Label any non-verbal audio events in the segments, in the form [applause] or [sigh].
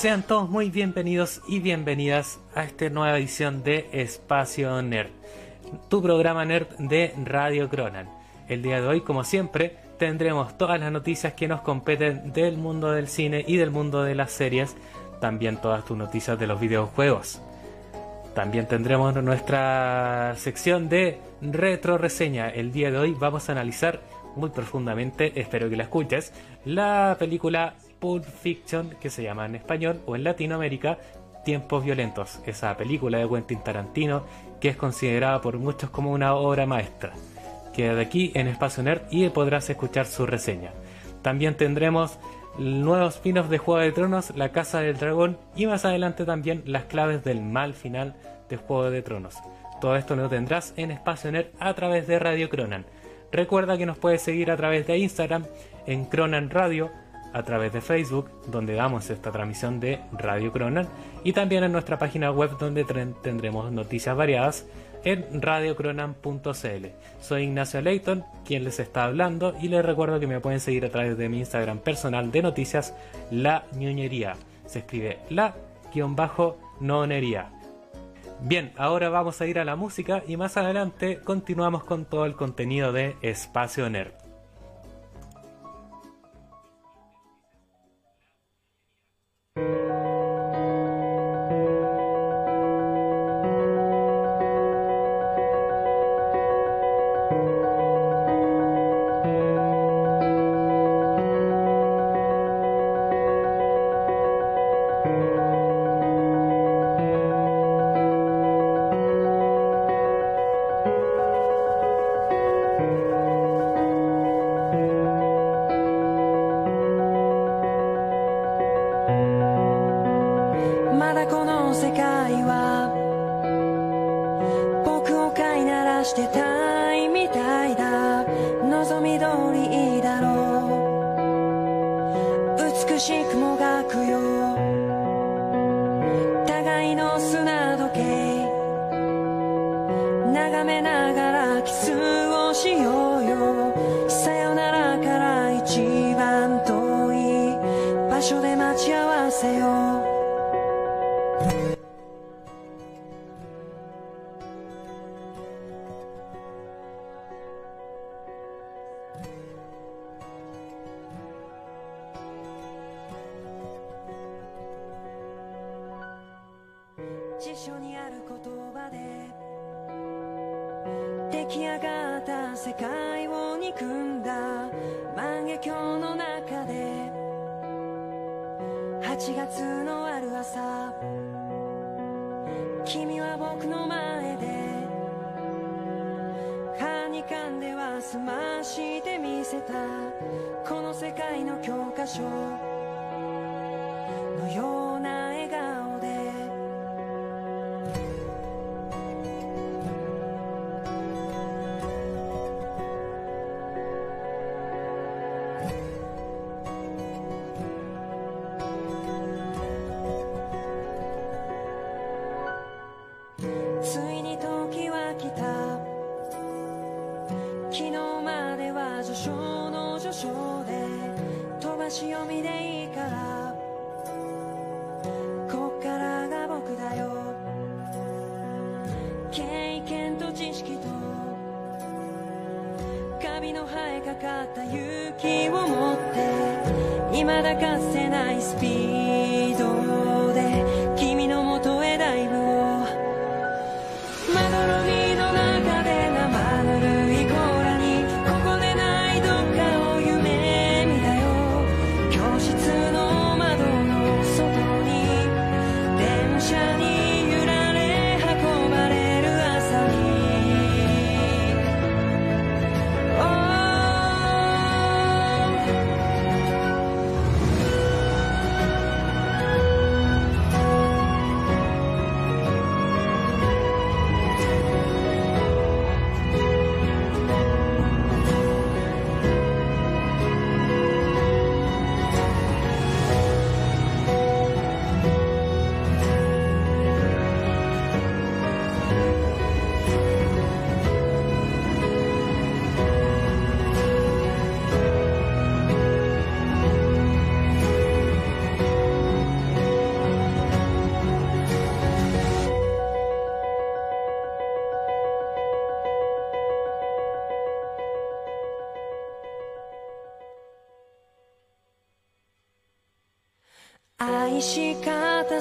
sean todos muy bienvenidos y bienvenidas a esta nueva edición de Espacio Nerd, tu programa nerd de Radio Cronan. El día de hoy, como siempre, tendremos todas las noticias que nos competen del mundo del cine y del mundo de las series, también todas tus noticias de los videojuegos. También tendremos nuestra sección de retro reseña. El día de hoy vamos a analizar muy profundamente, espero que la escuches, la película Pulp Fiction, que se llama en español o en Latinoamérica Tiempos Violentos, esa película de Quentin Tarantino que es considerada por muchos como una obra maestra. Queda aquí en Espacio Nerd y podrás escuchar su reseña. También tendremos nuevos spin-offs de Juego de Tronos, La Casa del Dragón y más adelante también las claves del mal final de Juego de Tronos. Todo esto lo tendrás en Espacio Nerd a través de Radio Cronan. Recuerda que nos puedes seguir a través de Instagram en Cronan Radio, a través de Facebook, donde damos esta transmisión de Radio Cronan, y también en nuestra página web donde tendremos noticias variadas en radiocronan.cl. Soy Ignacio Leighton, quien les está hablando, y les recuerdo que me pueden seguir a través de mi Instagram personal de noticias, La Ñoñería. Se escribe la-nonería. Bien, ahora vamos a ir a la música y más adelante continuamos con todo el contenido de Espacio Nerd.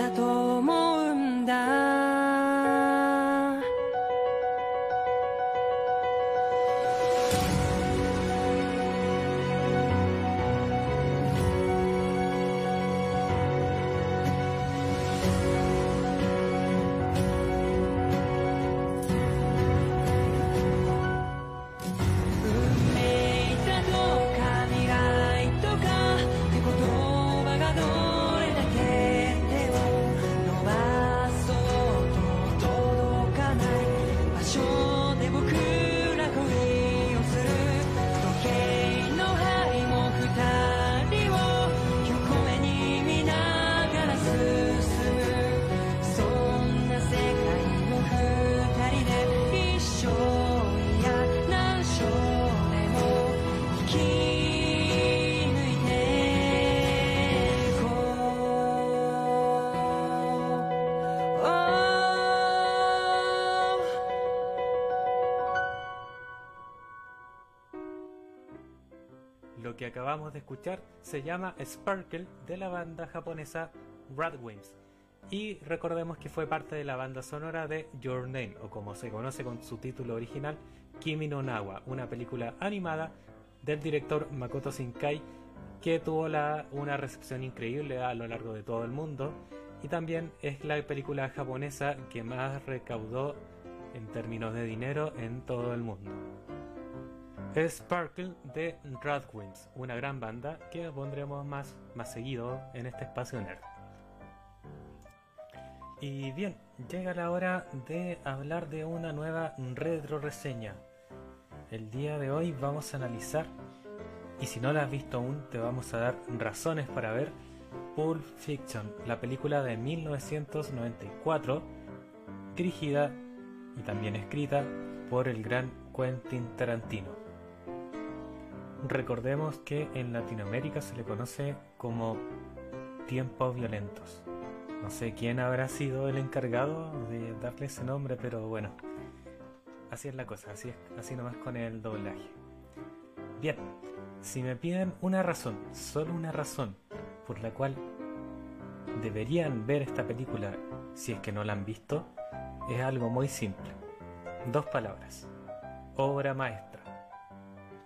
だと acabamos de escuchar se llama Sparkle de la banda japonesa Radwimps. Y recordemos que fue parte de la banda sonora de Your Name, o como se conoce con su título original, Kimi no Nawa, una película animada del director Makoto Shinkai que tuvo una recepción increíble a lo largo de todo el mundo y también es la película japonesa que más recaudó en términos de dinero en todo el mundo. Sparkle de Radwimps, una gran banda que pondremos más, más seguido en este espacio nerd. Y bien, llega la hora de hablar de una nueva retro reseña. El día de hoy vamos a analizar, y si no la has visto aún, te vamos a dar razones para ver Pulp Fiction, la película de 1994, dirigida y también escrita por el gran Quentin Tarantino. Recordemos que en Latinoamérica se le conoce como tiempos violentos. No sé quién habrá sido el encargado de darle ese nombre, pero bueno, así es la cosa, así así nomás con el doblaje. Bien, si me piden una razón, solo una razón, por la cual deberían ver esta película si es que no la han visto, es algo muy simple. Dos palabras. Obra maestra.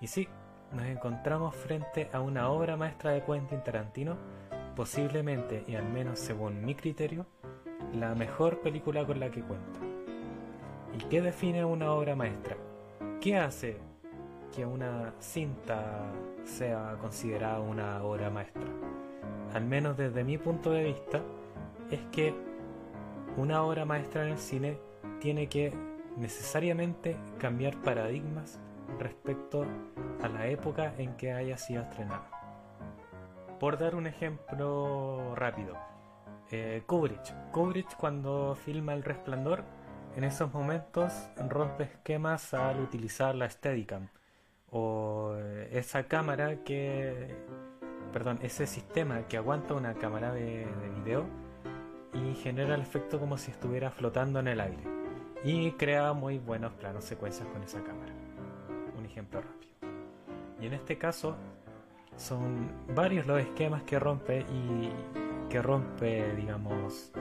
Y sí, nos encontramos frente a una obra maestra de Quentin Tarantino, posiblemente, y al menos según mi criterio, la mejor película con la que cuenta. ¿Y qué define una obra maestra? ¿Qué hace que una cinta sea considerada una obra maestra? Al menos desde mi punto de vista, es que una obra maestra en el cine tiene que necesariamente cambiar paradigmas respecto a la época en que haya sido estrenada. Por dar un ejemplo rápido, eh, Kubrick. Kubrick cuando filma El Resplandor, en esos momentos rompe esquemas al utilizar la Steadicam o eh, esa cámara que, perdón, ese sistema que aguanta una cámara de, de video y genera el efecto como si estuviera flotando en el aire y crea muy buenos planos secuencias con esa cámara. Rápido. Y en este caso son varios los esquemas que rompe y que rompe, digamos,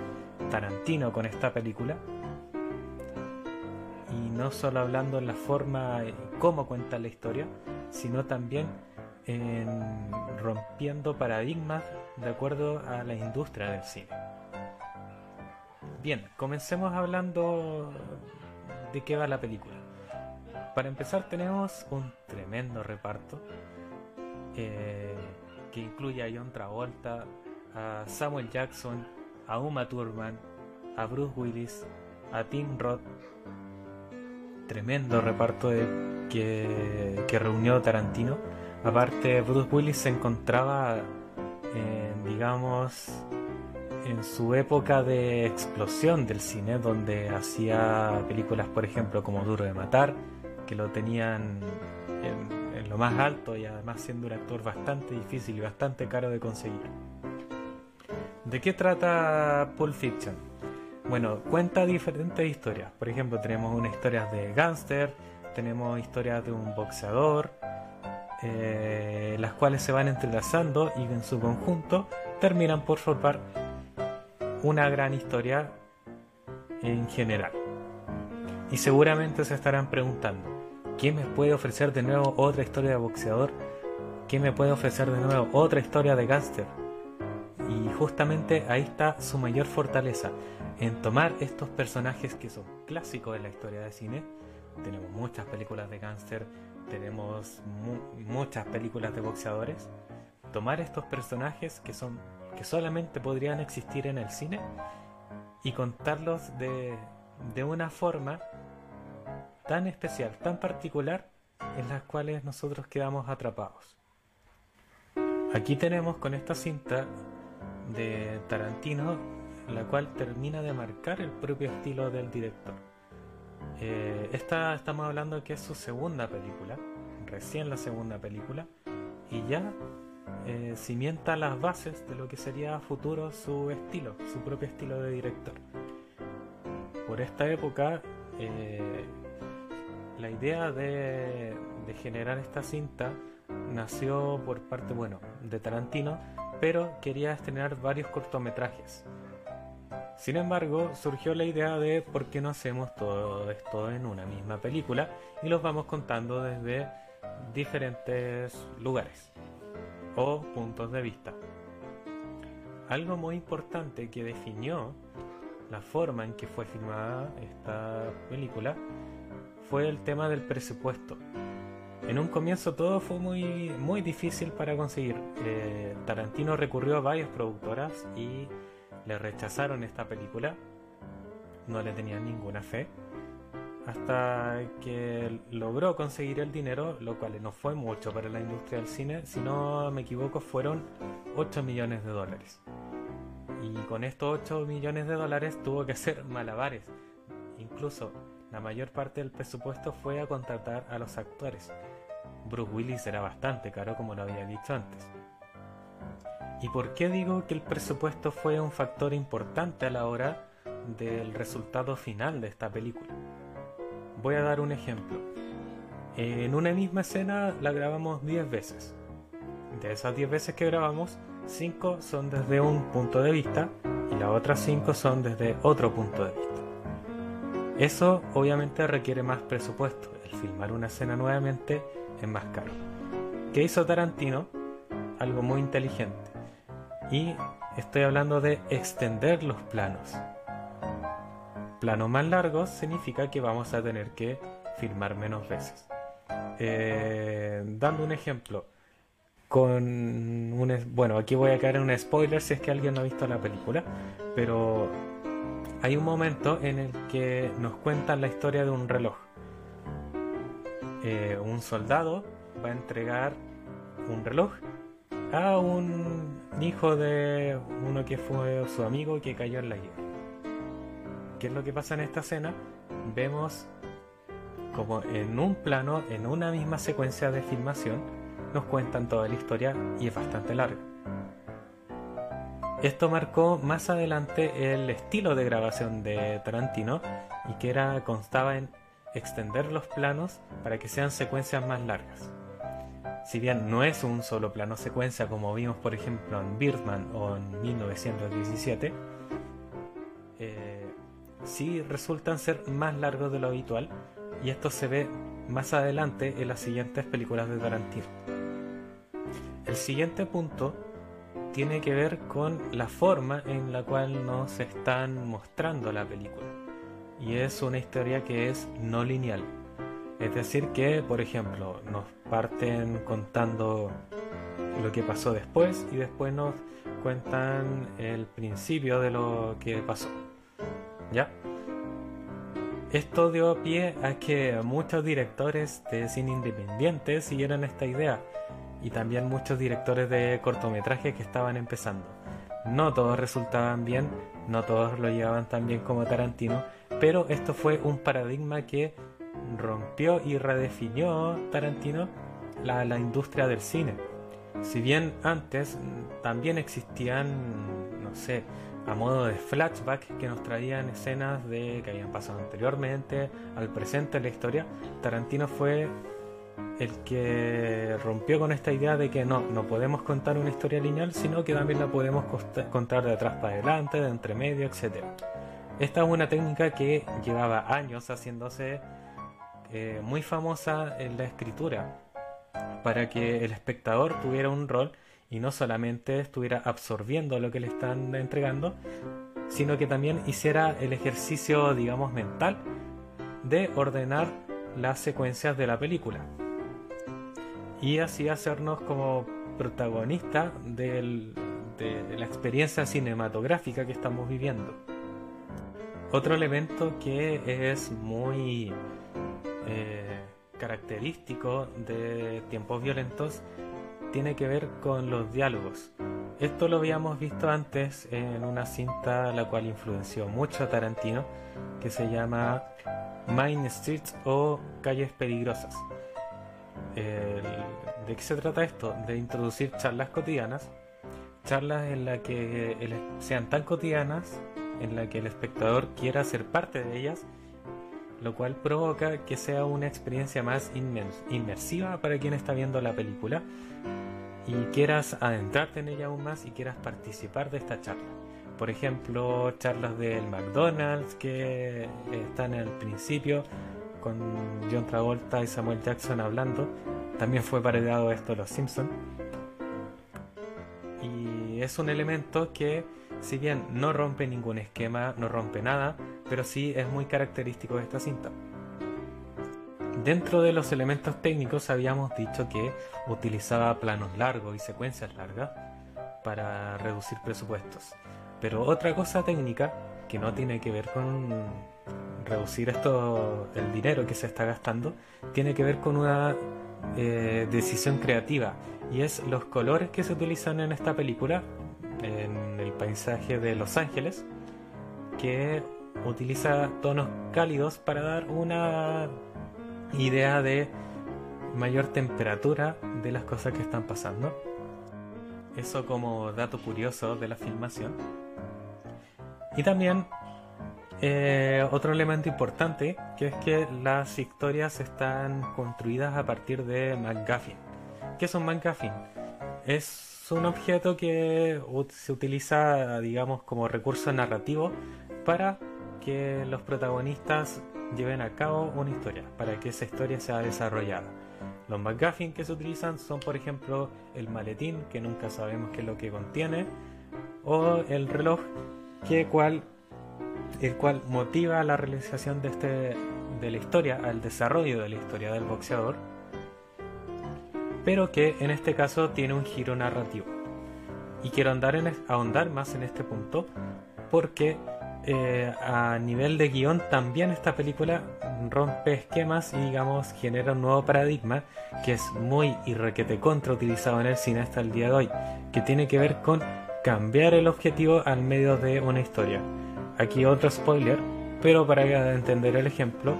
Tarantino con esta película. Y no solo hablando en la forma y cómo cuenta la historia, sino también en rompiendo paradigmas de acuerdo a la industria del cine. Bien, comencemos hablando de qué va la película. Para empezar tenemos un tremendo reparto eh, que incluye a John Travolta, a Samuel Jackson, a Uma Thurman, a Bruce Willis, a Tim Roth. Tremendo reparto que, que reunió Tarantino. Aparte, Bruce Willis se encontraba en, digamos, en su época de explosión del cine, donde hacía películas, por ejemplo, como Duro de Matar, que lo tenían en, lo más alto y además siendo un actor bastante difícil y bastante caro de conseguir. ¿De qué trata Pulp Fiction? Bueno, cuenta diferentes historias. Por ejemplo, tenemos una historia de gángster, tenemos historias de un boxeador, eh, las cuales se van entrelazando y en su conjunto terminan por formar una gran historia en general. Y seguramente se estarán preguntando, ¿quién me puede ofrecer de nuevo otra historia de boxeador? ¿Quién me puede ofrecer de nuevo otra historia de gángster? Y justamente ahí está su mayor fortaleza, en tomar estos personajes que son clásicos en la historia de cine. Tenemos muchas películas de gángster, tenemos mu muchas películas de boxeadores. Tomar estos personajes que son que solamente podrían existir en el cine y contarlos de, de una forma tan especial, tan particular, en las cuales nosotros quedamos atrapados. Aquí tenemos con esta cinta de Tarantino, la cual termina de marcar el propio estilo del director. Eh, esta estamos hablando que es su segunda película, recién la segunda película, y ya eh, cimienta las bases de lo que sería a futuro su estilo, su propio estilo de director. Por esta época, eh, la idea de, generar esta cinta nació por parte, bueno, de Tarantino, pero quería estrenar varios cortometrajes. Sin embargo, surgió la idea de por qué no hacemos todo esto en una misma película y los vamos contando desde diferentes lugares o puntos de vista. Algo muy importante que definió la forma en que fue filmada esta película fue el tema del presupuesto. En un comienzo todo fue muy, muy difícil para conseguir. Eh, Tarantino recurrió a varias productoras y le rechazaron esta película. No le tenían ninguna fe. Hasta que logró conseguir el dinero, lo cual no fue mucho para la industria del cine. Si no me equivoco, fueron 8 millones de dólares. Y con estos 8 millones de dólares tuvo que hacer malabares. Incluso la mayor parte del presupuesto fue a contratar a los actores Bruce Willis era bastante caro, como lo había dicho antes. ¿Y por qué digo que el presupuesto fue un factor importante a la hora del resultado final de esta película? Voy a dar un ejemplo. En una misma escena la grabamos 10 veces. De esas 10 veces que grabamos, 5 son desde un punto de vista y las otras 5 son desde otro punto de vista. Eso obviamente requiere más presupuesto. El filmar una escena nuevamente es más caro. ¿Qué hizo Tarantino? Algo muy inteligente. Y estoy hablando de extender los planos. Planos más largos significa que vamos a tener que filmar menos veces. Eh, dando un ejemplo, con un, bueno, aquí voy a caer en un spoiler si es que alguien no ha visto la película, pero hay un momento en el que nos cuentan la historia de un reloj eh, un soldado va a entregar un reloj a un hijo de uno que fue su amigo que cayó en la guerra. ¿Qué es lo que pasa en esta escena? Vemos como en un plano, en una misma secuencia de filmación, nos cuentan toda la historia y es bastante larga. Esto marcó más adelante el estilo de grabación de Tarantino y que era constaba en extender los planos para que sean secuencias más largas. Si bien no es un solo plano secuencia como vimos por ejemplo en Birdman o en 1917, eh, sí resultan ser más largos de lo habitual y esto se ve más adelante en las siguientes películas de Tarantino. El siguiente punto tiene que ver con la forma en la cual nos están mostrando la película y es una historia que es no lineal. Es decir, que, por ejemplo, nos parten contando lo que pasó después y después nos cuentan el principio de lo que pasó. ¿Ya? Esto dio pie a que muchos directores de cine independiente siguieran esta idea. Y también muchos directores de cortometrajes que estaban empezando. No todos resultaban bien, no todos lo llevaban tan bien como Tarantino, pero esto fue un paradigma que rompió y redefinió Tarantino la, la industria del cine. Si bien antes también existían, no sé, a modo de flashback que nos traían escenas de que habían pasado anteriormente al presente de la historia, Tarantino fue el que rompió con esta idea de que no, no podemos contar una historia lineal, sino que también la podemos contar de atrás para adelante, de entre medio, etc. Esta es una técnica que llevaba años haciéndose eh, muy famosa en la escritura, para que el espectador tuviera un rol y no solamente estuviera absorbiendo lo que le están entregando, sino que también hiciera el ejercicio, digamos, mental de ordenar las secuencias de la película. Y así hacernos como protagonistas del- de la experiencia cinematográfica que estamos viviendo. Otro elemento que es muy eh, característico de tiempos violentos tiene que ver con los diálogos. Esto lo habíamos visto antes en una cinta la cual influenció mucho a Tarantino, que se llama Main Streets o Calles Peligrosas. ¿De qué se trata esto? De introducir charlas cotidianas, charlas en las que sean tan cotidianas, en la que el espectador quiera ser parte de ellas, lo cual provoca que sea una experiencia más inmers- inmersiva para quien está viendo la película y quieras adentrarte en ella aún más y quieras participar de esta charla. Por ejemplo, charlas del McDonald's que están al principio con John Travolta y Samuel Jackson hablando. También fue parodiado esto Los Simpson. Y es un elemento que, si bien no rompe ningún esquema, no rompe nada, pero sí es muy característico de esta cinta. Dentro de los elementos técnicos habíamos dicho que utilizaba planos largos y secuencias largas para reducir presupuestos. Pero otra cosa técnica que no tiene que ver con reducir esto, el dinero que se está gastando, tiene que ver con una eh, decisión creativa y es los colores que se utilizan en esta película, en el paisaje de Los Ángeles, que utiliza tonos cálidos para dar una idea de mayor temperatura de las cosas que están pasando. Eso como dato curioso de la filmación. Y también eh, otro elemento importante, que es que las historias están construidas a partir de MacGuffin. ¿Qué es un MacGuffin? Es un objeto que se utiliza, digamos, como recurso narrativo para que los protagonistas lleven a cabo una historia, para que esa historia sea desarrollada. Los MacGuffin que se utilizan son, por ejemplo, el maletín, que nunca sabemos qué es lo que contiene, o el reloj, que cual, el cual motiva la realización de, este, de la historia, al desarrollo de la historia del boxeador, pero que en este caso tiene un giro narrativo. Y quiero andar en ahondar más en este punto, porque eh, a nivel de guion también esta película rompe esquemas y digamos genera un nuevo paradigma que es muy y requete contra utilizado en el cine hasta el día de hoy, que tiene que ver con cambiar el objetivo al medio de una historia. Aquí otro spoiler, pero para entender el ejemplo,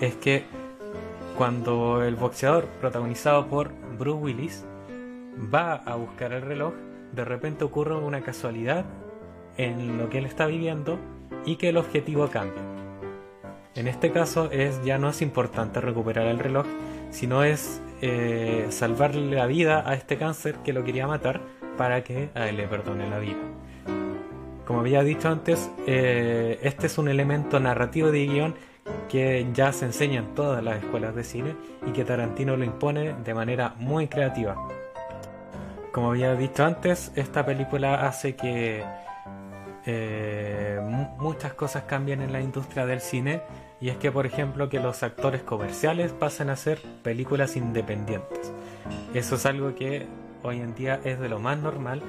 es que cuando el boxeador protagonizado por Bruce Willis va a buscar el reloj, de repente ocurre una casualidad en lo que él está viviendo y que el objetivo cambia. En este caso es ya no es importante recuperar el reloj, sino es eh, salvarle la vida a este cáncer que lo quería matar para que a él le perdone la vida. Como había dicho antes, eh, este es un elemento narrativo de guion que ya se enseña en todas las escuelas de cine y que Tarantino lo impone de manera muy creativa. Como había dicho antes, esta película hace que eh, mu- muchas cosas cambian en la industria del cine y es que por ejemplo que los actores comerciales pasen a ser películas independientes. Eso es algo que hoy en día es de lo más normal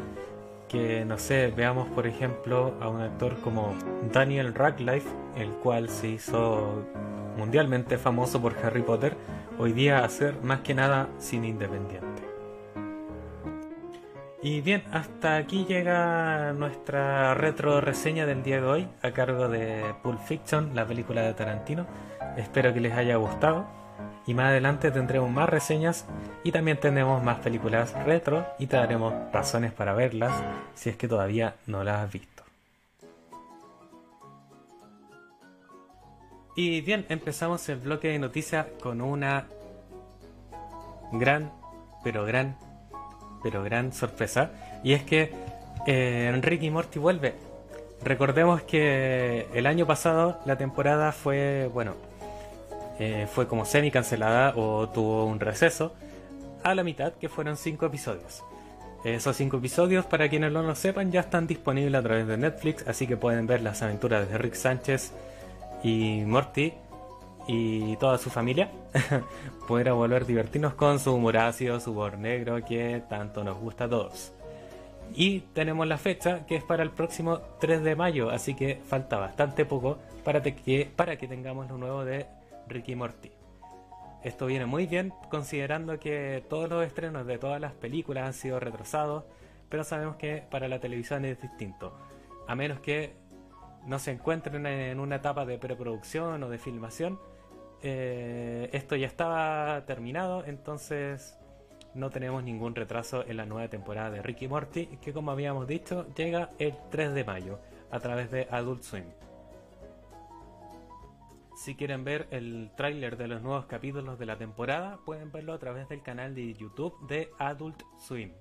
que no sé, veamos por ejemplo a un actor como Daniel Radcliffe, el cual se hizo mundialmente famoso por Harry Potter, hoy día hacer más que nada cine independiente. Y bien, hasta aquí llega nuestra retro reseña del día de hoy a cargo de Pulp Fiction, la película de Tarantino. Espero que les haya gustado y más adelante tendremos más reseñas y también tendremos más películas retro y te daremos razones para verlas si es que todavía no las has visto. Y bien, empezamos el bloque de noticias con una gran, pero gran pero gran sorpresa. Y es que eh, Ricky Morty vuelve. Recordemos que el año pasado la temporada fue, bueno, eh, fue como semi cancelada o tuvo un receso a la mitad, que fueron cinco episodios. Esos cinco episodios, para quienes no lo sepan, ya están disponibles a través de Netflix, así que pueden ver las aventuras de Rick Sánchez y Morty y toda su familia [laughs] pudiera volver a divertirnos con su humor su humor negro que tanto nos gusta a todos. Y tenemos la fecha que es para el próximo 3 de mayo, así que falta bastante poco para, que, para que tengamos lo nuevo de Ricky Morty. Esto viene muy bien considerando que todos los estrenos de todas las películas han sido retrasados, pero sabemos que para la televisión es distinto. A menos que no se encuentren en una etapa de preproducción o de filmación, eh, esto ya estaba terminado, entonces no tenemos ningún retraso en la nueva temporada de Ricky Morty, que como habíamos dicho, llega el 3 de mayo a través de Adult Swim. Si quieren ver el tráiler de los nuevos capítulos de la temporada, pueden verlo a través del canal de YouTube de Adult Swim.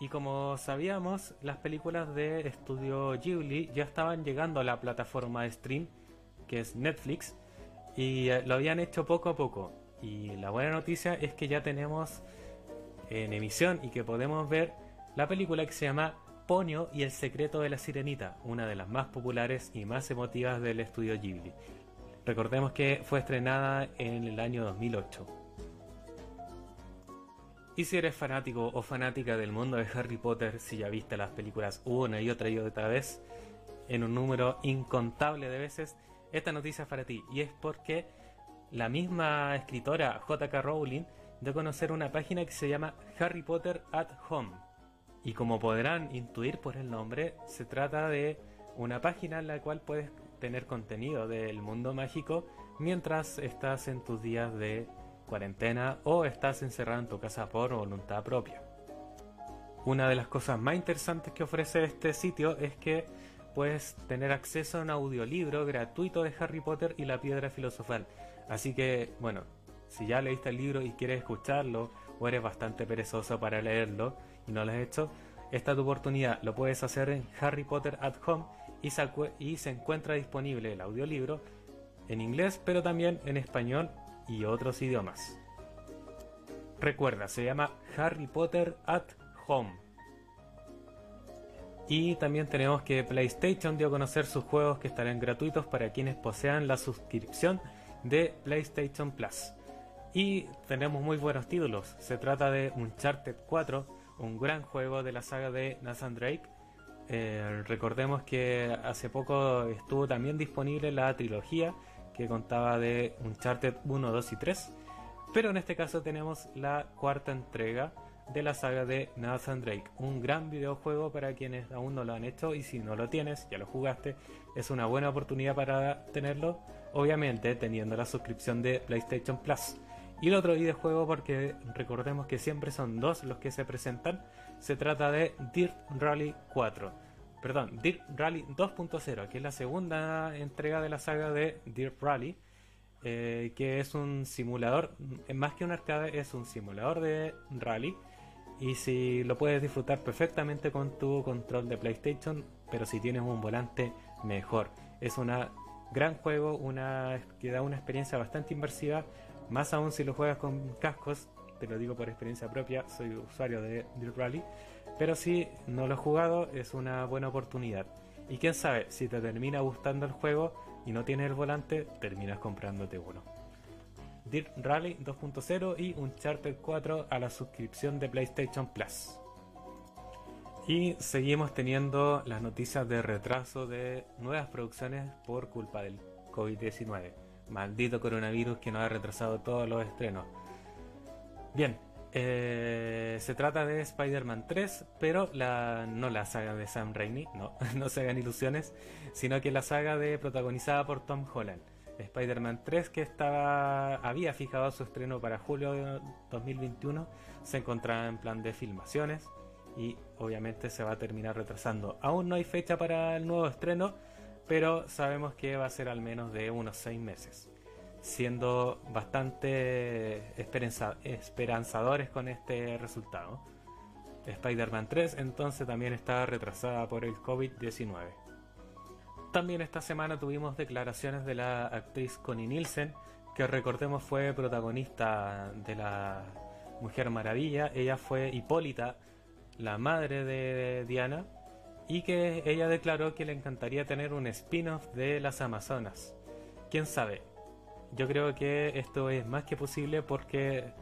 Y como sabíamos, las películas de estudio Ghibli ya estaban llegando a la plataforma de stream que es Netflix, y eh, lo habían hecho poco a poco. Y la buena noticia es que ya tenemos en emisión y que podemos ver la película que se llama Ponyo y el secreto de la sirenita, una de las más populares y más emotivas del estudio Ghibli. Recordemos que fue estrenada en el año 2008. Y si eres fanático o fanática del mundo de Harry Potter, si ya viste las películas una y otra y otra vez, en un número incontable de veces, esta noticia es para ti. Y es porque la misma escritora J.K. Rowling dio a conocer una página que se llama Harry Potter at Home. Y como podrán intuir por el nombre, se trata de una página en la cual puedes tener contenido del mundo mágico mientras estás en tus días de cuarentena o estás encerrado en tu casa por voluntad propia. Una de las cosas más interesantes que ofrece este sitio es que puedes tener acceso a un audiolibro gratuito de Harry Potter y la piedra filosofal. Así que, bueno, si ya leíste el libro y quieres escucharlo, o eres bastante perezoso para leerlo y no lo has hecho, esta es tu oportunidad. Lo puedes hacer en Harry Potter at Home y se, y se encuentra disponible el audiolibro en inglés, pero también en español y otros idiomas. Recuerda, se llama Harry Potter at Home. Y también tenemos que PlayStation dio a conocer sus juegos que estarán gratuitos para quienes posean la suscripción de PlayStation Plus. Y tenemos muy buenos títulos. Se trata de Uncharted 4, un gran juego de la saga de Nathan Drake. Eh, recordemos que hace poco estuvo también disponible la trilogía que contaba de Uncharted 1, 2 y 3. Pero en este caso tenemos la cuarta entrega de la saga de Nathan Drake. Un gran videojuego para quienes aún no lo han hecho y si no lo tienes, ya lo jugaste, es una buena oportunidad para tenerlo, obviamente teniendo la suscripción de PlayStation Plus. Y el otro videojuego, porque recordemos que siempre son dos los que se presentan, se trata de Dirt Rally 4. Perdón, Dirt Rally 2.0, que es la segunda entrega de la saga de Dirt Rally. Eh, que es un simulador, más que un arcade, es un simulador de rally y si lo puedes disfrutar perfectamente con tu control de PlayStation, pero si tienes un volante, mejor. Es un gran juego, una que da una experiencia bastante inmersiva, más aún si lo juegas con cascos, te lo digo por experiencia propia, soy usuario de Dirt Rally, pero si no lo has jugado es una buena oportunidad. Y quién sabe, si te termina gustando el juego y no tienes el volante, terminas comprándote uno. Dirt Rally 2.0 y Uncharted 4 a la suscripción de PlayStation Plus. Y seguimos teniendo las noticias de retraso de nuevas producciones por culpa del COVID-19. Maldito coronavirus que nos ha retrasado todos los estrenos. Bien, eh, se trata de Spider-Man 3, pero la, no la saga de Sam Raimi, no, [laughs] no se hagan ilusiones, sino que la saga de protagonizada por Tom Holland. Spider-Man 3, que estaba había fijado su estreno para julio de 2021, se encontraba en plan de filmaciones y obviamente se va a terminar retrasando. Aún no hay fecha para el nuevo estreno, pero sabemos que va a ser al menos de unos 6 meses, siendo bastante esperanza- esperanzadores con este resultado. Spider-Man 3 entonces también está retrasada por el COVID-19. También esta semana tuvimos declaraciones de la actriz Connie Nielsen, que recordemos fue protagonista de la Mujer Maravilla. Ella fue Hipólita, la madre de Diana, y que ella declaró que le encantaría tener un spin-off de las Amazonas. ¿Quién sabe? Yo creo que esto es más que posible porque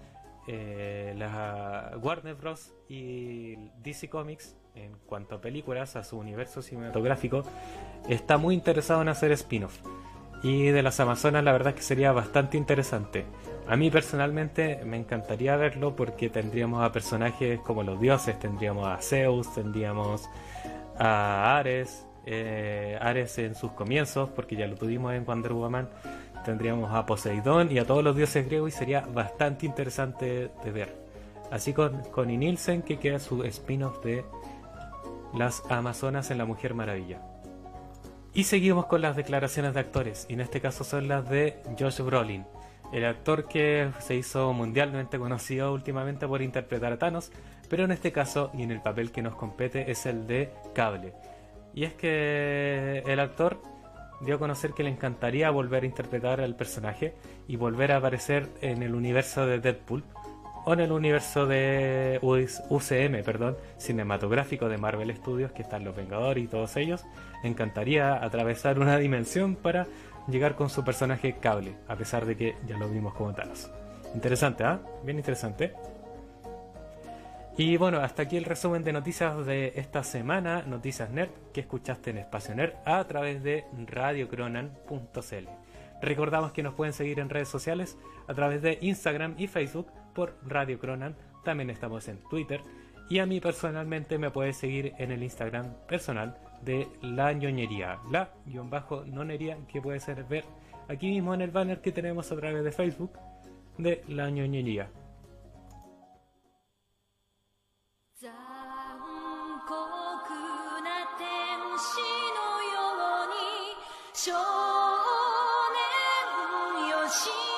eh, la Warner Bros. y DC Comics, en cuanto a películas, a su universo cinematográfico, está muy interesado en hacer spin-off. Y de las Amazonas la verdad es que sería bastante interesante. A mí personalmente me encantaría verlo porque tendríamos a personajes como los dioses, tendríamos a Zeus, tendríamos a Ares, eh, Ares en sus comienzos, porque ya lo tuvimos en Wonder Woman, tendríamos a Poseidón y a todos los dioses griegos y sería bastante interesante de ver. Así con Connie Nielsen que queda su spin-off de las Amazonas en la Mujer Maravilla. Y seguimos con las declaraciones de actores, y en este caso son las de Josh Brolin, el actor que se hizo mundialmente conocido últimamente por interpretar a Thanos, pero en este caso y en el papel que nos compete es el de Cable. Y es que el actor dio a conocer que le encantaría volver a interpretar al personaje y volver a aparecer en el universo de Deadpool o en el universo de UCM, perdón, cinematográfico de Marvel Studios, que están los Vengadores y todos ellos. Encantaría atravesar una dimensión para llegar con su personaje Cable, a pesar de que ya lo vimos como Thanos. Interesante, ¿ah? Bien interesante. Y bueno, hasta aquí el resumen de noticias de esta semana, Noticias Nerd, que escuchaste en Espacio Nerd a través de radiocronan.cl. Recordamos que nos pueden seguir en redes sociales a través de Instagram y Facebook por Radio Cronan. También estamos en Twitter. Y a mí personalmente me puedes seguir en el Instagram personal de La ñoñería. La guion bajo nonería que puedes ver aquí mismo en el banner que tenemos a través de Facebook de La ñoñería. 少年よし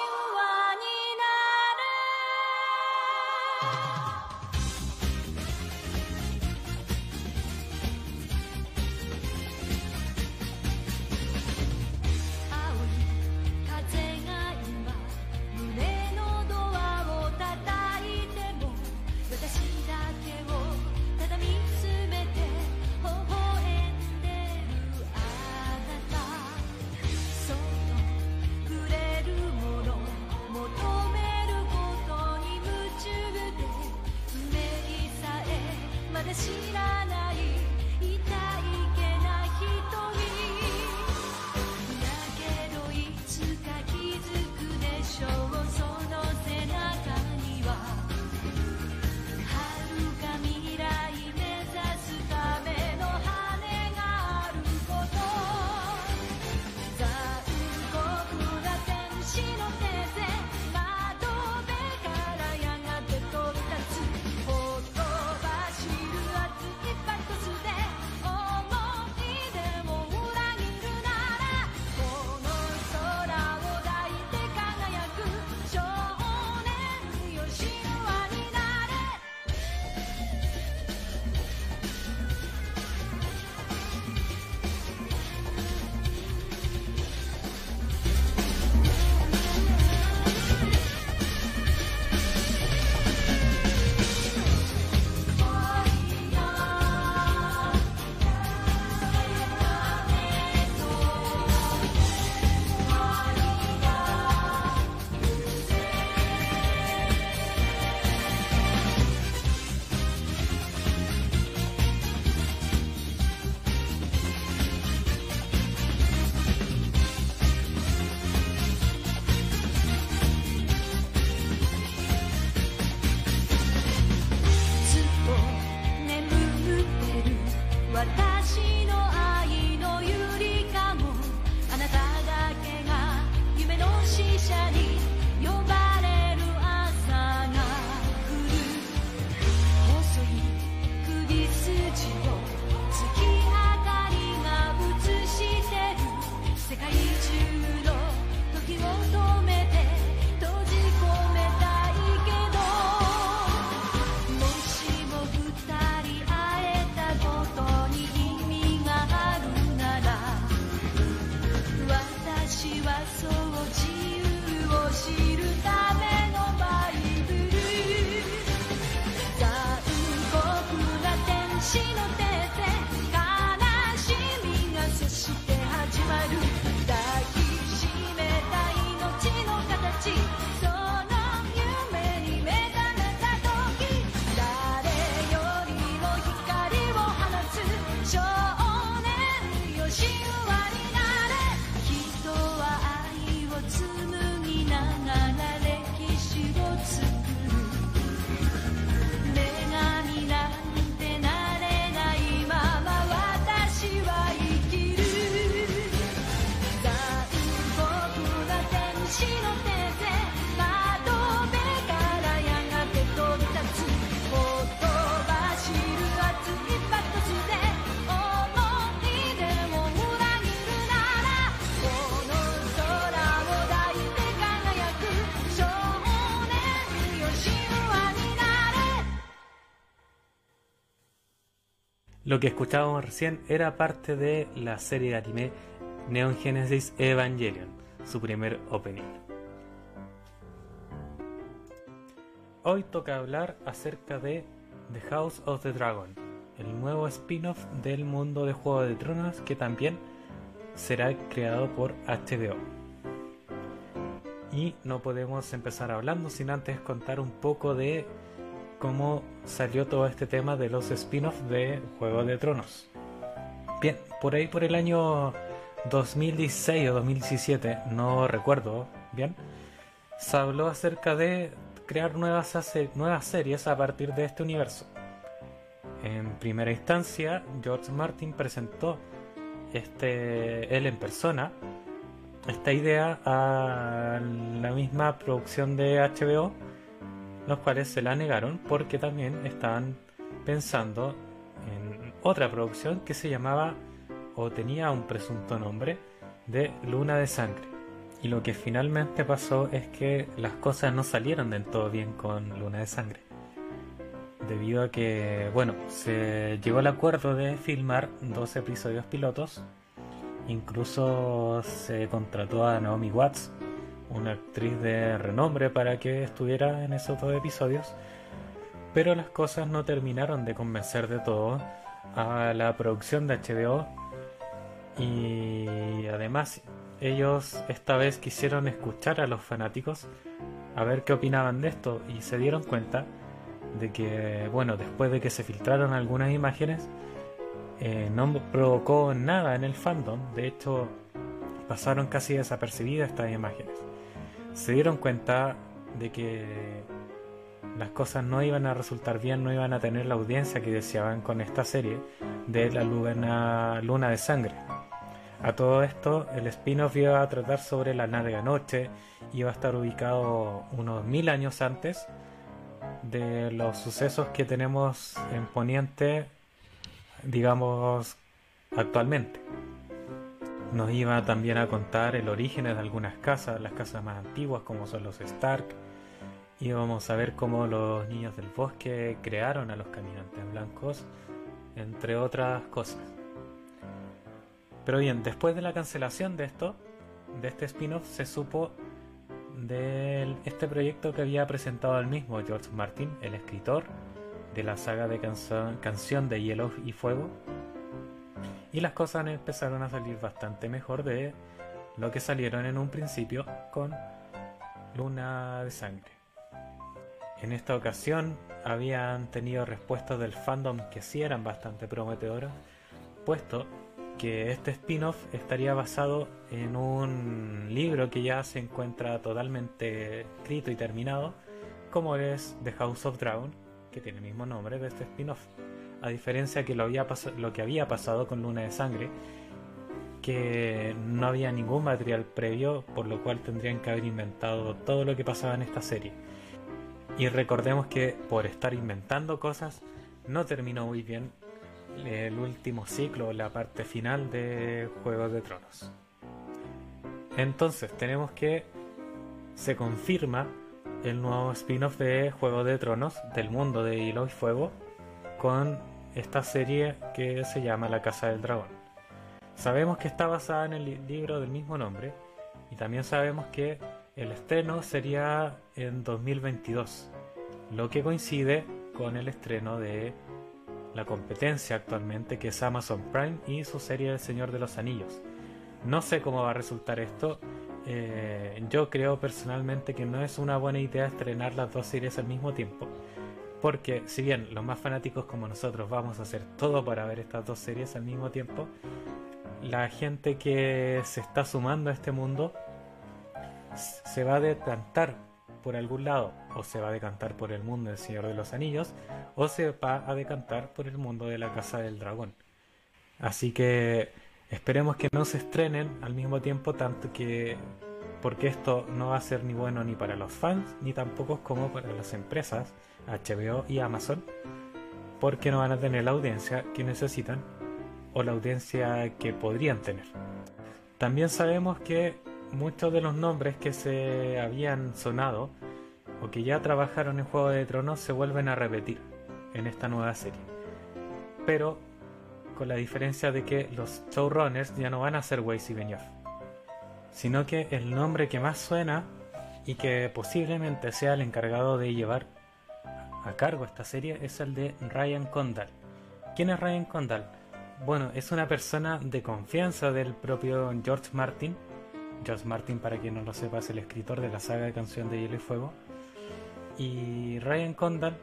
Lo que escuchábamos recién era parte de la serie de anime Neon Genesis Evangelion, su primer opening. Hoy toca hablar acerca de The House of the Dragon, el nuevo spin-off del mundo de Juego de Tronos que también será creado por HBO. Y no podemos empezar hablando sin antes contar un poco de cómo salió todo este tema de los spin-offs de Juego de Tronos. Bien, por ahí por el año 2016 o 2017, no recuerdo bien, se habló acerca de crear nuevas, nuevas series a partir de este universo. En primera instancia, George Martin presentó este, él en persona esta idea a la misma producción de HBO, los cuales se la negaron porque también estaban pensando en otra producción que se llamaba o tenía un presunto nombre de Luna de Sangre. Y lo que finalmente pasó es que las cosas no salieron del todo bien con Luna de Sangre. Debido a que, bueno, se llegó al acuerdo de filmar dos episodios pilotos. Incluso se contrató a Naomi Watts, una actriz de renombre, para que estuviera en esos dos episodios. Pero las cosas no terminaron de convencer de todo a la producción de HBO. Y además ellos esta vez quisieron escuchar a los fanáticos a ver qué opinaban de esto y se dieron cuenta de que, bueno, después de que se filtraron algunas imágenes, eh, no provocó nada en el fandom, de hecho pasaron casi desapercibidas estas imágenes. Se dieron cuenta de que las cosas no iban a resultar bien, no iban a tener la audiencia que deseaban con esta serie de la luna, de sangre. A todo esto, el spin-off iba a tratar sobre la larga noche, iba a estar ubicado unos mil años antes de los sucesos que tenemos en Poniente, digamos, actualmente. Nos iba también a contar el origen de algunas casas, las casas más antiguas como son los Stark. Íbamos a ver cómo los niños del bosque crearon a los caminantes blancos, entre otras cosas. Pero bien, después de la cancelación de esto, de este spin-off, se supo de este proyecto que había presentado el mismo George Martin, el escritor de la saga de canción de Hielo y Fuego. Y las cosas empezaron a salir bastante mejor de lo que salieron en un principio con Luna de Sangre. En esta ocasión habían tenido respuestas del fandom que sí eran bastante prometedoras, puesto que este spin-off estaría basado en un libro que ya se encuentra totalmente escrito y terminado, como es The House of Dragon, que tiene el mismo nombre de este spin-off. A diferencia que lo, había lo que había pasado con Luna de Sangre, que no había ningún material previo, por lo cual tendrían que haber inventado todo lo que pasaba en esta serie. Y recordemos que por estar inventando cosas, no terminó muy bien el último ciclo, la parte final de Juegos de Tronos. Entonces tenemos que se confirma el nuevo spin-off de Juego de Tronos del mundo de Hilo y Fuego con esta serie que se llama La Casa del Dragón. Sabemos que está basada en el libro del mismo nombre y también sabemos que el estreno sería en 2022, lo que coincide con el estreno de la competencia actualmente que es Amazon Prime y su serie El Señor de los Anillos. No sé cómo va a resultar esto. Eh, yo creo personalmente que no es una buena idea estrenar las dos series al mismo tiempo. Porque si bien los más fanáticos como nosotros vamos a hacer todo para ver estas dos series al mismo tiempo, la gente que se está sumando a este mundo se va a decantar por algún lado, o se va a decantar por el mundo del Señor de los Anillos, o se va a decantar por el mundo de la Casa del Dragón. Así que esperemos que no se estrenen al mismo tiempo, tanto que porque esto no va a ser ni bueno ni para los fans, ni tampoco como para las empresas, HBO y Amazon, porque no van a tener la audiencia que necesitan o la audiencia que podrían tener. También sabemos que muchos de los nombres que se habían sonado o que ya trabajaron en Juego de Tronos se vuelven a repetir en esta nueva serie. Pero con la diferencia de que los showrunners ya no van a ser Weiss y Benioff, sino que el nombre que más suena y que posiblemente sea el encargado de llevar a cargo esta serie es el de Ryan Condal. ¿Quién es Ryan Condal? Bueno, es una persona de confianza del propio George Martin. George Martin, para quien no lo sepa, es el escritor de la saga de Canción de Hielo y Fuego. Y Ryan Condal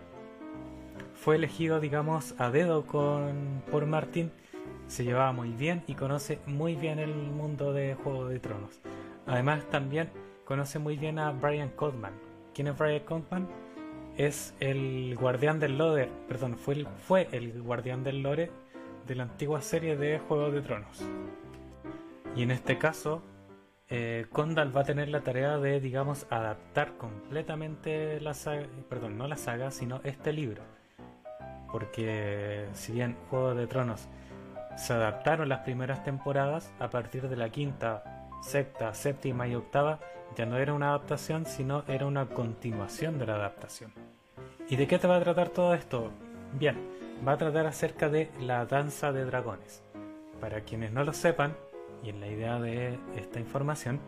fue elegido, digamos, a dedo por Martin. Se llevaba muy bien y conoce muy bien el mundo de Juego de Tronos. Además, también conoce muy bien a Brian Codman. ¿Quién es Brian Codman? Es el guardián del lore, perdón, fue el, fue el guardián del lore de la antigua serie de Juego de Tronos. Y en este caso, eh, Condal va a tener la tarea de, digamos, adaptar completamente la saga, perdón, no la saga, sino este libro. Porque si bien Juego de Tronos se adaptaron las primeras temporadas, a partir de la quinta, sexta, séptima y octava, ya no era una adaptación, sino era una continuación de la adaptación. ¿Y de qué te va a tratar todo esto? Bien, va a tratar acerca de la danza de dragones. Para quienes no lo sepan, y en la idea de esta información,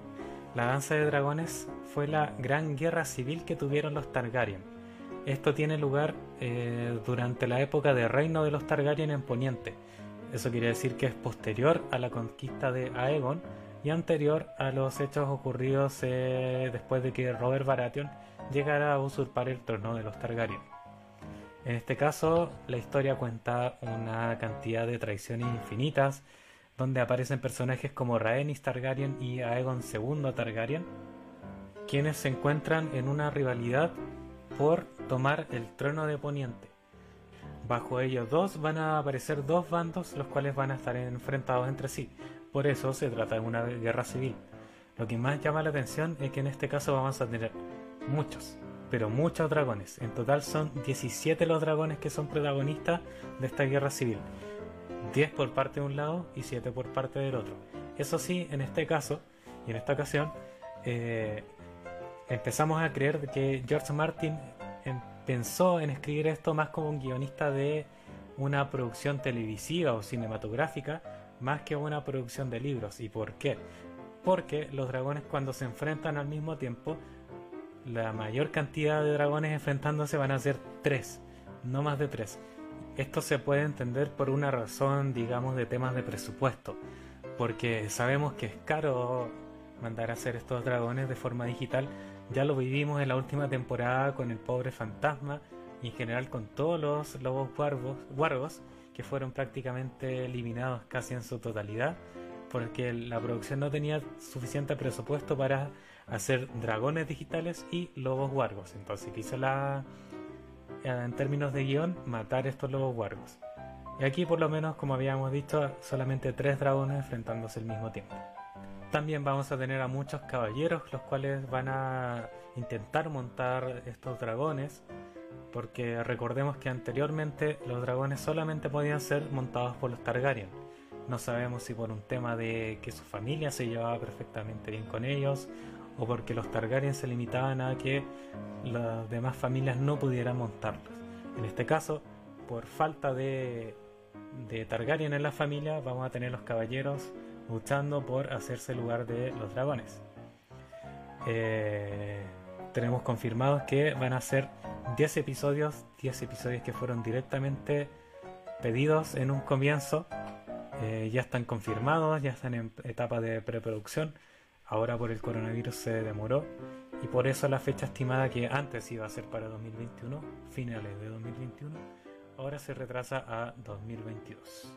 la danza de dragones fue la gran guerra civil que tuvieron los Targaryen. Esto tiene lugar eh, durante la época de reino de los Targaryen en Poniente. Eso quiere decir que es posterior a la conquista de Aegon y anterior a los hechos ocurridos eh, después de que Robert Baratheon llegara a usurpar el trono de los Targaryen. En este caso, la historia cuenta una cantidad de traiciones infinitas, donde aparecen personajes como Rhaenys Targaryen y Aegon II Targaryen, quienes se encuentran en una rivalidad por tomar el trono de Poniente. Bajo ellos dos van a aparecer dos bandos los cuales van a estar enfrentados entre sí. Por eso se trata de una guerra civil. Lo que más llama la atención es que en este caso vamos a tener muchos, pero muchos dragones. En total son 17 los dragones que son protagonistas de esta guerra civil. 10 por parte de un lado y 7 por parte del otro. Eso sí, en este caso y en esta ocasión, eh, empezamos a creer que George Martin em, pensó en escribir esto más como un guionista de una producción televisiva o cinematográfica, más que una producción de libros. ¿Y por qué? Porque los dragones cuando se enfrentan al mismo tiempo la mayor cantidad de dragones enfrentándose van a ser tres, no más de tres. Esto se puede entender por una razón, digamos, de temas de presupuesto, porque sabemos que es caro mandar a hacer estos dragones de forma digital. Ya lo vivimos en la última temporada con el pobre fantasma y en general con todos los lobos guargos, que fueron prácticamente eliminados casi en su totalidad, porque la producción no tenía suficiente presupuesto para hacer dragones digitales y lobos guargos. Entonces quiso la, en términos de guion, matar estos lobos guargos. Y aquí por lo menos, como habíamos dicho, solamente tres dragones enfrentándose al mismo tiempo. También vamos a tener a muchos caballeros, los cuales van a intentar montar estos dragones, porque recordemos que anteriormente los dragones solamente podían ser montados por los Targaryen. No sabemos si por un tema de que su familia se llevaba perfectamente bien con ellos, o porque los Targaryen se limitaban a que las demás familias no pudieran montarlos. En este caso, por falta de, de Targaryen en la familia, vamos a tener los caballeros luchando por hacerse lugar de los dragones. Eh, tenemos confirmados que van a ser 10 episodios, 10 episodios que fueron directamente pedidos en un comienzo. Eh, ya están confirmados, ya están en etapa de preproducción. Ahora por el coronavirus se demoró y por eso la fecha estimada que antes iba a ser para 2021, finales de 2021, ahora se retrasa a 2022.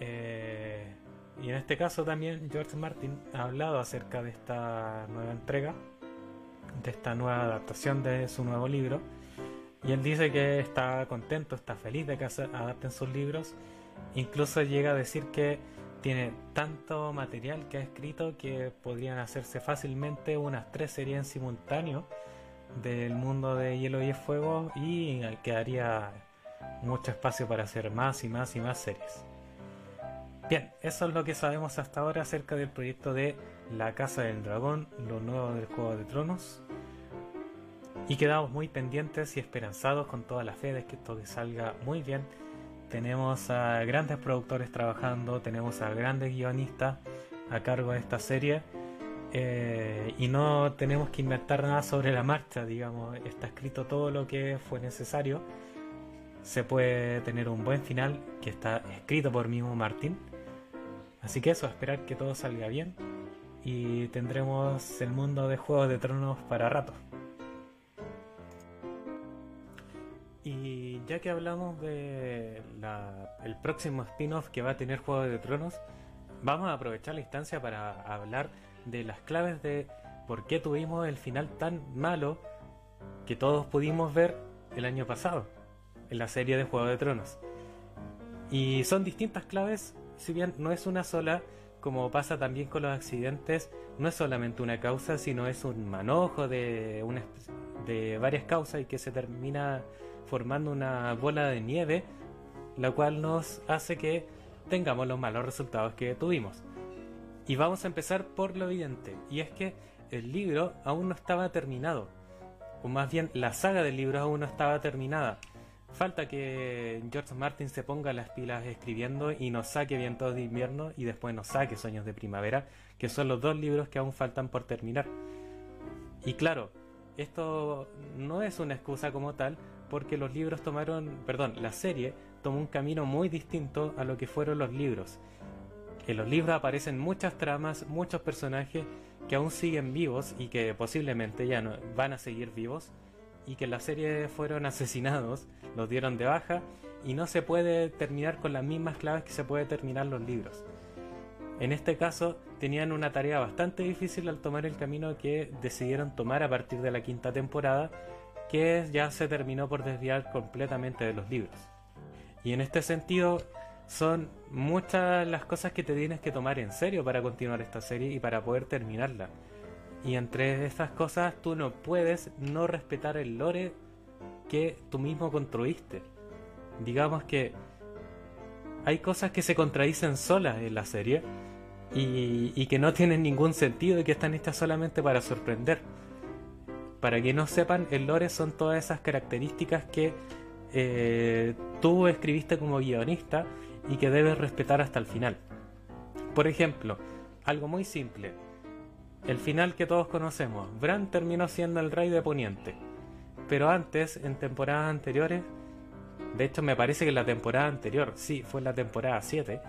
Eh, y en este caso también George Martin ha hablado acerca de esta nueva entrega, de esta nueva adaptación de su nuevo libro. Y él dice que está contento, está feliz de que adapten sus libros. Incluso llega a decir que tiene tanto material que ha escrito que podrían hacerse fácilmente unas tres series en simultáneo del mundo de Hielo y Fuego y quedaría mucho espacio para hacer más y más y más series. Bien, eso es lo que sabemos hasta ahora acerca del proyecto de La Casa del Dragón, lo nuevo del Juego de Tronos. Y quedamos muy pendientes y esperanzados con toda la fe de que todo salga muy bien tenemos a grandes productores trabajando, tenemos a grandes guionistas a cargo de esta serie eh, y no tenemos que inventar nada sobre la marcha, digamos, está escrito todo lo que fue necesario. Se puede tener un buen final que está escrito por mismo Martín. Así que eso, esperar que todo salga bien y tendremos el mundo de Juegos de Tronos para rato. Y ya que hablamos de próximo spin-off que va a tener Juegos de Tronos, vamos a aprovechar la instancia para hablar de las claves de por qué tuvimos el final tan malo que todos pudimos ver el año pasado en la serie de Juegos de Tronos. Y son distintas claves, si bien no es una sola, como pasa también con los accidentes, no es solamente una causa, sino es un manojo de, una, de varias causas y que se termina formando una bola de nieve, la cual nos hace que tengamos los malos resultados que tuvimos. Y vamos a empezar por lo evidente, y es que el libro aún no estaba terminado, o más bien la saga del libro aún no estaba terminada. Falta que George Martin se ponga las pilas escribiendo y nos saque Vientos de invierno y después nos saque Sueños de primavera, que son los dos libros que aún faltan por terminar. Y claro, esto no es una excusa como tal, porque los libros tomaron, perdón, la serie tomó un camino muy distinto a lo que fueron los libros. En los libros aparecen muchas tramas, muchos personajes que aún siguen vivos y que posiblemente ya no van a seguir vivos y que en la serie fueron asesinados, los dieron de baja y no se puede terminar con las mismas claves que se puede terminar los libros. En este caso tenían una tarea bastante difícil al tomar el camino que decidieron tomar a partir de la quinta temporada, que ya se terminó por desviar completamente de los libros. Y en este sentido son muchas las cosas que te tienes que tomar en serio para continuar esta serie y para poder terminarla. Y entre estas cosas tú no puedes no respetar el lore que tú mismo construiste. Digamos que hay cosas que se contradicen solas en la serie y, que no tienen ningún sentido y que están hechas solamente para sorprender. Para que no sepan, el lore son todas esas características que eh, tú escribiste como guionista y que debes respetar hasta el final. Por ejemplo, algo muy simple. El final que todos conocemos. Bran terminó siendo el rey de Poniente. Pero antes, en temporadas anteriores, de hecho me parece que la temporada anterior, sí, fue la temporada 7,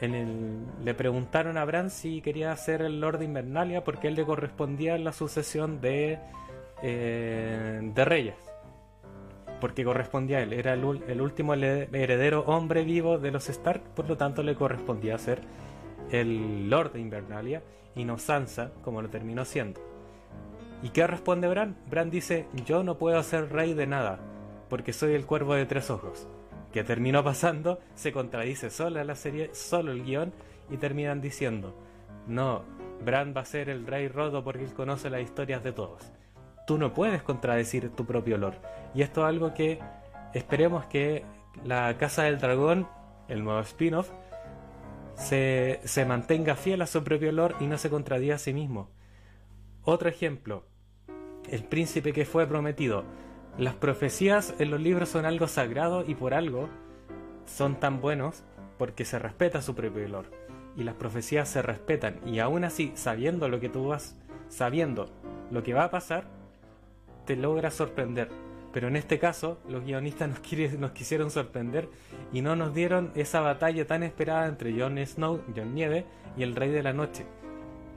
en el, le preguntaron a Bran si quería ser el Lord de Invernalia porque él le correspondía la sucesión de, eh, de reyes. Porque correspondía a él, era el, el último heredero hombre vivo de los Stark, por lo tanto le correspondía ser el Lord de Invernalia y no Sansa, como lo terminó siendo. ¿Y qué responde Bran? Bran dice, yo no puedo ser rey de nada, porque soy el cuervo de tres ojos. Que terminó pasando, se contradice sola la serie, solo el guion, y terminan diciendo, no, Bran va a ser el rey roto porque él conoce las historias de todos. Tú no puedes contradecir tu propio lore. Y esto es algo que esperemos que la Casa del Dragón, el nuevo spin-off, se, se mantenga fiel a su propio lore y no se contradiga a sí mismo. Otro ejemplo, el príncipe que fue prometido. Las profecías en los libros son algo sagrado y por algo son tan buenos porque se respeta su propio lore. Y las profecías se respetan y aún así, sabiendo lo que tú vas, sabiendo lo que va a pasar, te logra sorprender. Pero en este caso, los guionistas [laughs] nos quisieron sorprender y no nos dieron esa batalla tan esperada entre Jon Snow, Jon Nieve y el Rey de la Noche.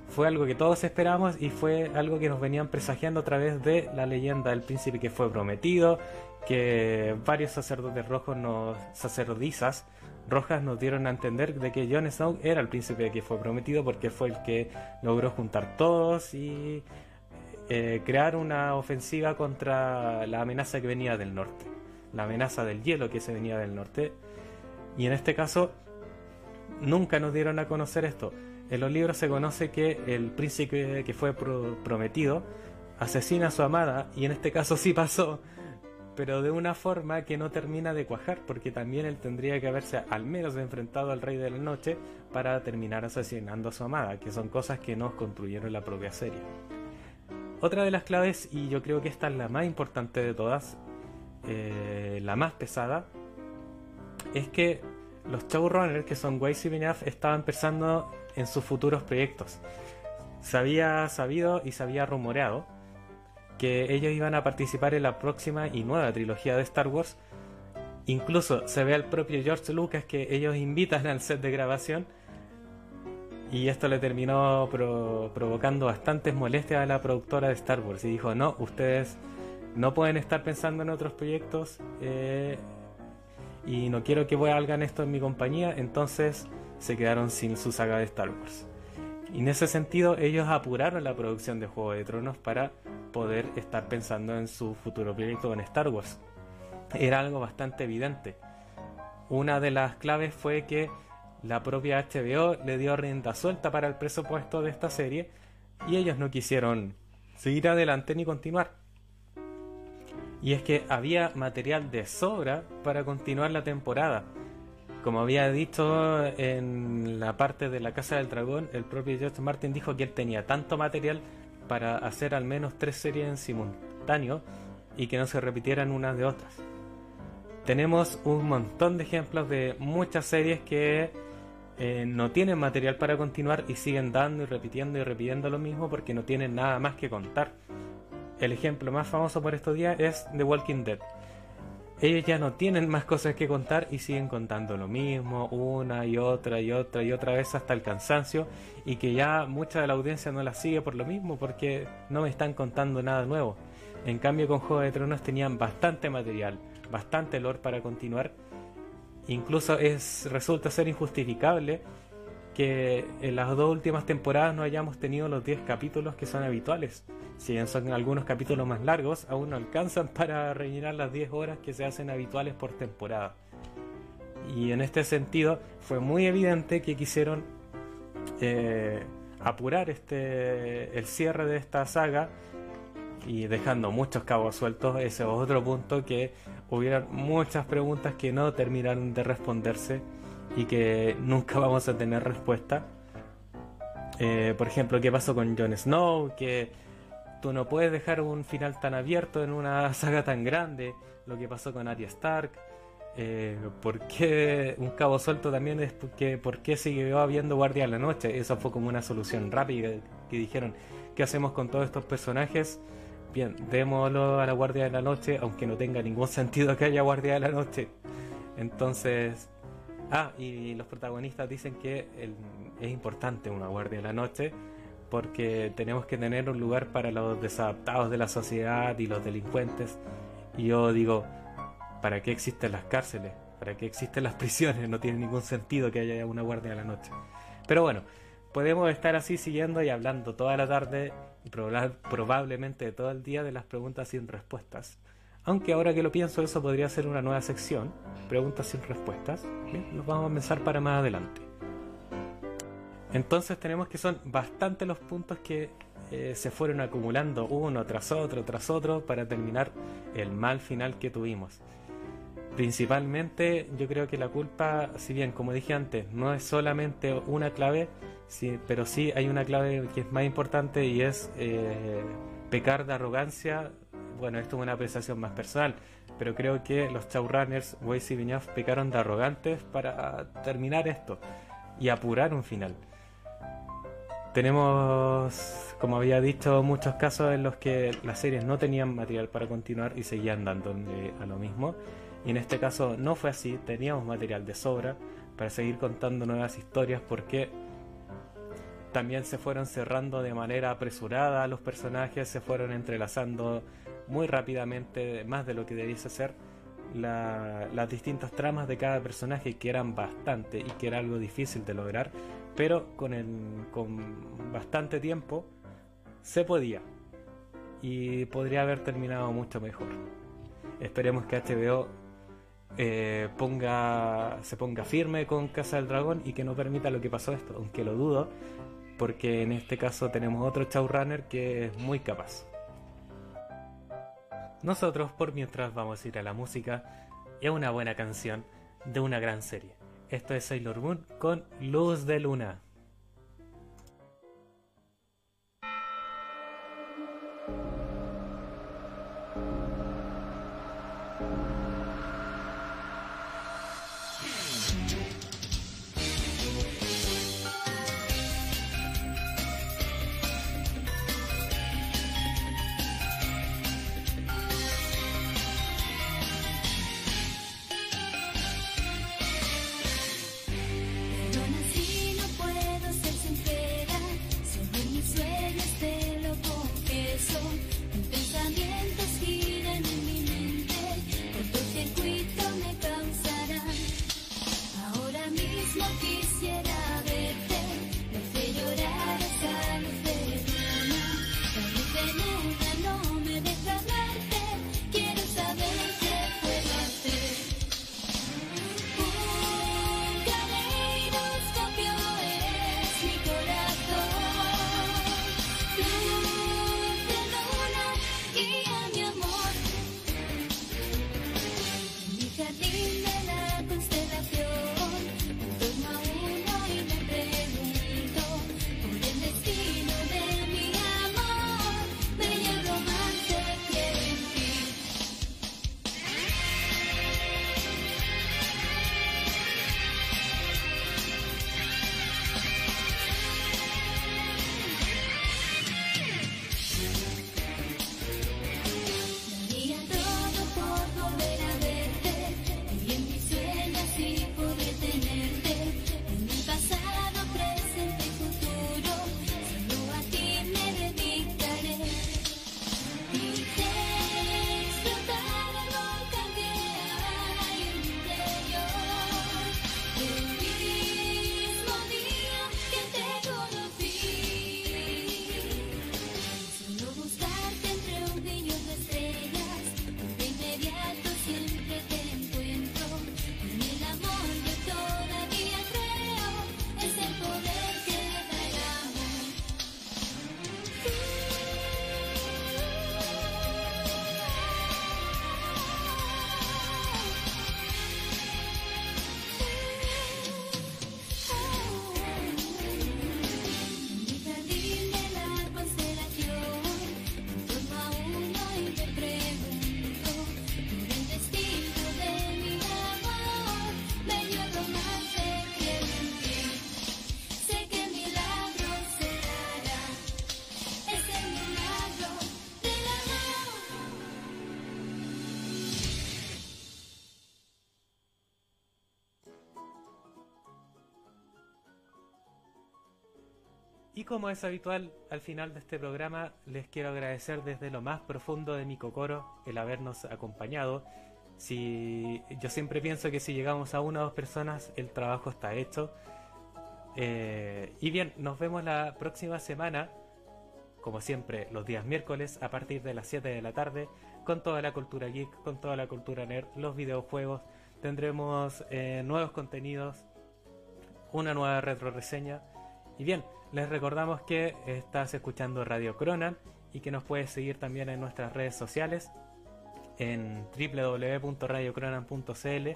Fue algo que todos esperábamos y fue algo que nos venían presagiando a través de la leyenda del príncipe que fue prometido, que varios sacerdotes rojos nos, sacerdotizas rojas nos dieron a entender de que Jon Snow era el príncipe que fue prometido porque fue el que logró juntar todos y eh, crear una ofensiva contra la amenaza que venía del norte, la amenaza del hielo que se venía del norte. Y en este caso, nunca nos dieron a conocer esto. En los libros se conoce que el príncipe que fue pro- prometido asesina a su amada, y en este caso sí pasó, pero de una forma que no termina de cuajar, porque también él tendría que haberse al menos enfrentado al Rey de la Noche para terminar asesinando a su amada, que son cosas que nos construyeron la propia serie. Otra de las claves, y yo creo que esta es la más importante de todas, eh, la más pesada, es que los showrunners, que son Weiss y Benioff, estaban pensando en sus futuros proyectos. Se había sabido y se había rumoreado que ellos iban a participar en la próxima y nueva trilogía de Star Wars. Incluso se ve al propio George Lucas que ellos invitan al set de grabación y esto le terminó pro- provocando bastantes molestias a la productora de Star Wars y dijo, no, ustedes no pueden estar pensando en otros proyectos eh, y no quiero que hagan esto en mi compañía, entonces se quedaron sin su saga de Star Wars. Y en ese sentido ellos apuraron la producción de Juego de Tronos para poder estar pensando en su futuro proyecto con Star Wars. Era algo bastante evidente. Una de las claves fue que la propia HBO le dio rienda suelta para el presupuesto de esta serie y ellos no quisieron seguir adelante ni continuar. Y es que había material de sobra para continuar la temporada. Como había dicho en la parte de la Casa del Dragón, el propio George Martin dijo que él tenía tanto material para hacer al menos tres series en simultáneo y que no se repitieran unas de otras. Tenemos un montón de ejemplos de muchas series que eh, no tienen material para continuar y siguen dando y repitiendo y repitiendo lo mismo porque no tienen nada más que contar. El ejemplo más famoso por estos días es The Walking Dead. Ellos ya no tienen más cosas que contar y siguen contando lo mismo una y otra y otra y otra vez hasta el cansancio y que ya mucha de la audiencia no la sigue por lo mismo porque no me están contando nada nuevo. En cambio con Juego de Tronos tenían bastante material, bastante lore para continuar. Incluso es resulta ser injustificable que en las dos últimas temporadas no hayamos tenido los 10 capítulos que son habituales. Si bien son algunos capítulos más largos, aún no alcanzan para rellenar las 10 horas que se hacen habituales por temporada. Y en este sentido fue muy evidente que quisieron eh, apurar este el cierre de esta saga y dejando muchos cabos sueltos. Ese es otro punto que hubieron muchas preguntas que no terminaron de responderse y que nunca [laughs] vamos a tener respuesta. Eh, por ejemplo, ¿qué pasó con Jon Snow? Que tú no puedes dejar un final tan abierto en una [laughs] saga tan grande. Lo que pasó con Arya Stark. Eh, ¿Por qué un cabo suelto también es porque por qué siguió habiendo Guardia de la Noche? Eso fue como una solución rápida que dijeron, ¿qué hacemos con todos estos personajes? Bien, démoslo a la Guardia de la Noche, aunque no tenga ningún [laughs] sentido que haya Guardia de la Noche. Entonces, ah, y los protagonistas dicen que es importante una Guardia de la Noche porque tenemos que tener un lugar para los desadaptados de la sociedad y los delincuentes. Y yo digo, ¿para qué existen las cárceles? ¿Para qué existen las [laughs] prisiones? No tiene ningún sentido que haya una Guardia de la Noche. Pero bueno, podemos estar así siguiendo y hablando toda la tarde probablemente todo el día de las preguntas sin respuestas. Aunque ahora que lo pienso, eso podría ser una nueva sección, preguntas sin respuestas. Bien, vamos a pensar para más adelante. Entonces tenemos que son bastante los puntos que eh, se fueron acumulando uno tras otro, tras otro, para terminar el mal final que tuvimos. Principalmente yo creo que la culpa, si bien como dije antes, no es solamente una clave, pero sí hay una clave que es más importante y es eh, pecar de arrogancia. Bueno, esto es una apreciación más personal, pero creo que los showrunners, Weiss y Benioff, pecaron de arrogantes para terminar esto y apurar un final. Tenemos, como había dicho, muchos casos en los que las series no tenían material para continuar y seguían dándole a lo mismo. Y en este caso no fue así, teníamos material de sobra para seguir contando nuevas historias porque también se fueron cerrando de manera apresurada los personajes, se fueron entrelazando muy rápidamente, más de lo que debiese ser, la- las distintas tramas de cada personaje, que eran bastante y que era algo difícil de lograr, pero con, el, con bastante tiempo se podía y podría haber terminado mucho mejor. Esperemos que HBO eh, ponga, se ponga firme con Casa del Dragón y que no permita lo que pasó esto, aunque lo dudo, porque en este caso tenemos otro showrunner que es muy capaz. Nosotros por mientras vamos a ir a la música y a una buena canción de una gran serie. Esto es Sailor Moon con Luz de Luna. Como es habitual, al final de este programa les quiero agradecer desde lo más profundo de mi cocoro el habernos acompañado. Si yo siempre pienso que si llegamos a una o dos personas, el trabajo está hecho. Eh, y bien, nos vemos la próxima semana, como siempre, los días miércoles a partir de las 7 de la tarde, con toda la cultura geek, con toda la cultura nerd, los videojuegos. Tendremos eh, nuevos contenidos, una nueva retro reseña. Y bien, les recordamos que estás escuchando Radio Cronan y que nos puedes seguir también en nuestras redes sociales en www.radiocronan.cl,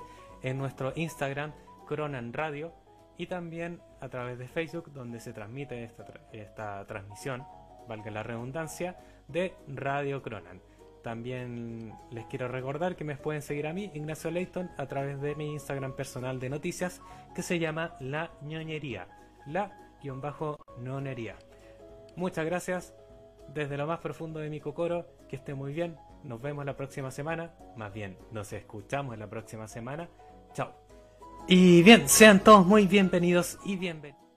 en nuestro Instagram Cronan Radio y también a través de Facebook donde se transmite esta, esta transmisión, valga la redundancia, de Radio Cronan. También les quiero recordar que me pueden seguir a mí, Ignacio Leighton, a través de mi Instagram personal de noticias que se llama La ñoñería. La-nonería. Muchas gracias desde lo más profundo de mi cocoro. Que esté muy bien. Nos vemos la próxima semana. Más bien, nos escuchamos la próxima semana. Chao. Y bien, sean todos muy bienvenidos y bienvenidos.